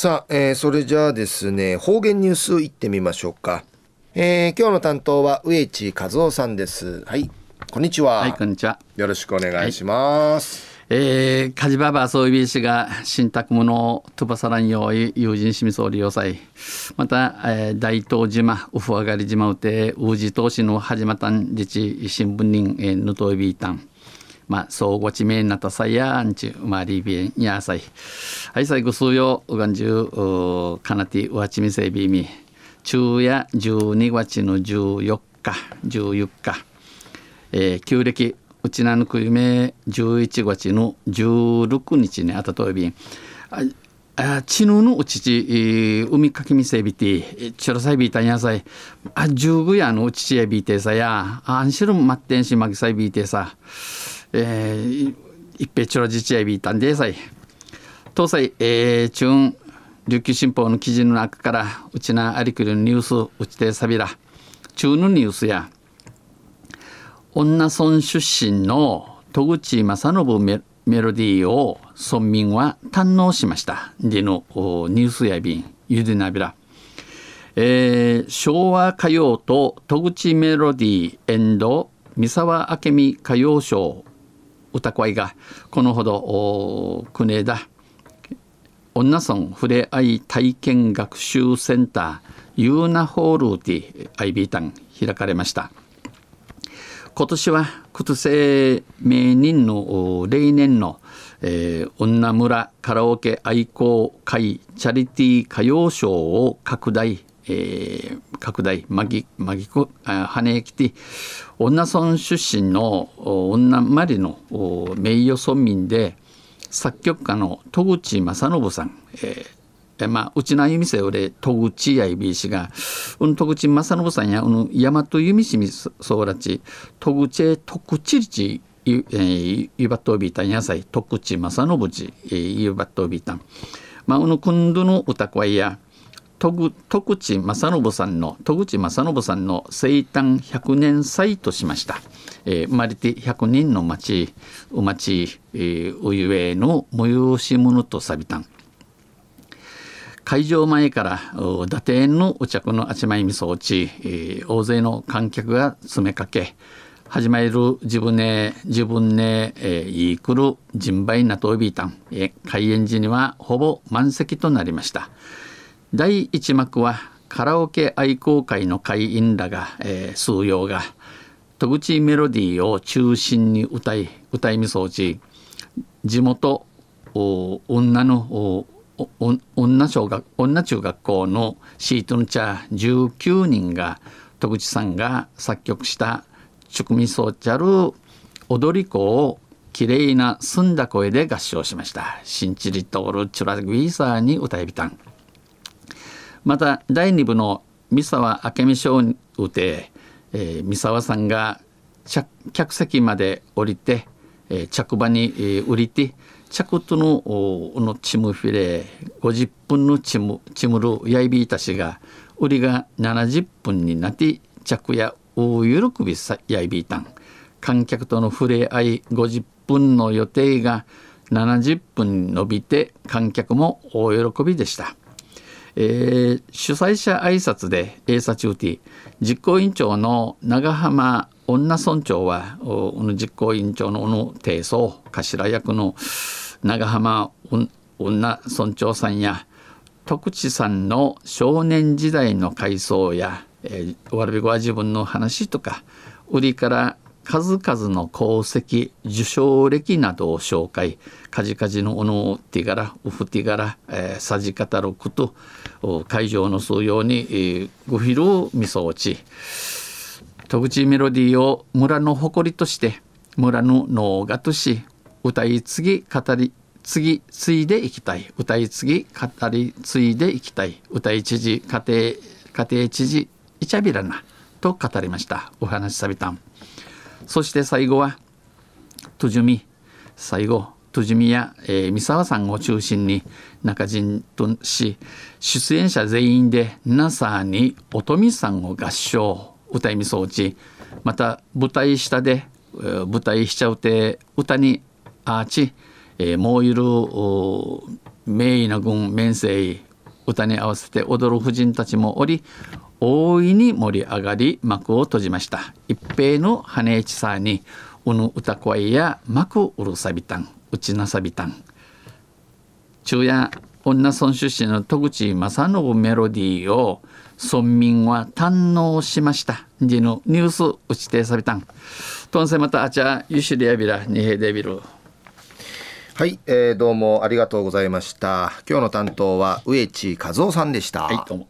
さあ、えー、それじゃあですね方言ニュースいってみましょうか、えー、今日の担当は植地和夫さんです。はいこんにちは。はいこんにちは。よろしくお願いします、はい、えー、カジババそういう氏が新宅物を飛ばさらんよう友人しみそう利用祭また、えー、大東島ウフ上がり島うて宇治投資の始まったん自治新聞人、えー、ぬといびいたんまあ、総合地名なたさやんちゅう、まあ、リビエンやさい。はい、最後数曜、うがんじゅう、かなてうわちみせびみ。昼夜12月の14日、14日。えー、旧暦、うちなぬくゆめ11月の16日にあたといびん。あちぬのうちち、海かきみせびて、ちろさいびいたんやさい。あ、じゅうぐやのうちちやびいてさや、あんしろまってんしまぎさいびいてさ。えー、一平チョロ自治やびたんでさい東西、えー、中琉球新報の記事の中からうちなありくるニュースうちてさびら中のニュースや女村出身の戸口正信メメロディーを村民は堪能しました。でのニュースやびんゆでなびら、えー、昭和歌謡と戸口メロディー三沢明美歌謡賞歌声がこのほど国枝女村ふれあい体験学習センターユーナホールティアイビータン開かれました。今年は靴生名人の例年の、えー、女村カラオケ愛好会チャリティー歌謡賞を拡大。えー、拡大まぎまぎこはねきて女村出身の女まりの名誉村民で作曲家の戸口正信さん、えー、まあ、うちなゆみせよれ戸口やいびいしが、うん、戸口正信さんや、うん、大和弓しみそうらち、戸口へ戸口りち、ゆ、えー、ゆばっとびたんやさい、戸口正信ち、えー、ゆばっとびたん。まあ、うぬくんどの歌声や、徳口正信さんの戸口正信さんの生誕100年祭としました、えー、生まれて100人の町お町、えー、おゆえの催し物とさびたん。会場前から伊達園のお茶のあちまいみそ落ち、えー、大勢の観客が詰めかけ始まる自分ね自分ね、えー、いくる人売なとびいたん、えー、開演時にはほぼ満席となりました。第一幕はカラオケ愛好会の会員らが、えー、数用が戸口メロディーを中心に歌い歌いみそうち地元女の女小学女中学校のシートンチャー19人が戸口さんが作曲した「チュクミソチャル踊り子」を綺麗な澄んだ声で合唱しました。シンチリトールチュラグイーサーに歌いびたん。また第2部の三沢明美賞にうて、えー、三沢さんが客席まで降りて、えー、着場に、えー、降りて着とののチムフィレ50分のチムチムルやいびいたしが売りが70分になって着や大喜びさやいびいたん観客との触れ合い50分の予定が70分伸びて観客も大喜びでした。えー、主催者挨拶で A サチューティ実行委員長の長浜女村長は実行委員長の小野定宗頭役の長浜女村長さんや徳地さんの少年時代の回想や、えー、わらびごは自分の話とか売りから数々の功績受賞歴などを紹介カジカジのおのティガラウフティガラ、えー、サジカタロクと会場の数ように、えー、グフィルみそ落ち。戸口メロディーを村の誇りとして村の能がとし歌い継ぎ語り継ぎ継いでいきたい。歌い継ぎ語り継いでいきたい。歌い知事家庭家庭知事イチャビラナと語りました。お話さびたん。そして最後はトジュミ。最後トジュミや、えー、三沢さんを中心に中陣とし出演者全員でナサーに音美さんを合唱歌いみそうちまた舞台下で、えー、舞台しちゃうて歌にあーち、えー、もういる名医な軍面生歌に合わせて踊る婦人たちもおり大いに盛り上がり幕を閉じました。一平の羽市さにうぬ歌声や幕うるさびたん。うちなさびたん。昼夜女村出身の戸口正信メロディーを村民は堪能しました。ジのニュース打ちてさびたん。とんせまたあちゃゆしりやびらにへでびるはい、えー、どうもありがとうございました。今日の担当は植地和夫さんでした。はいどうも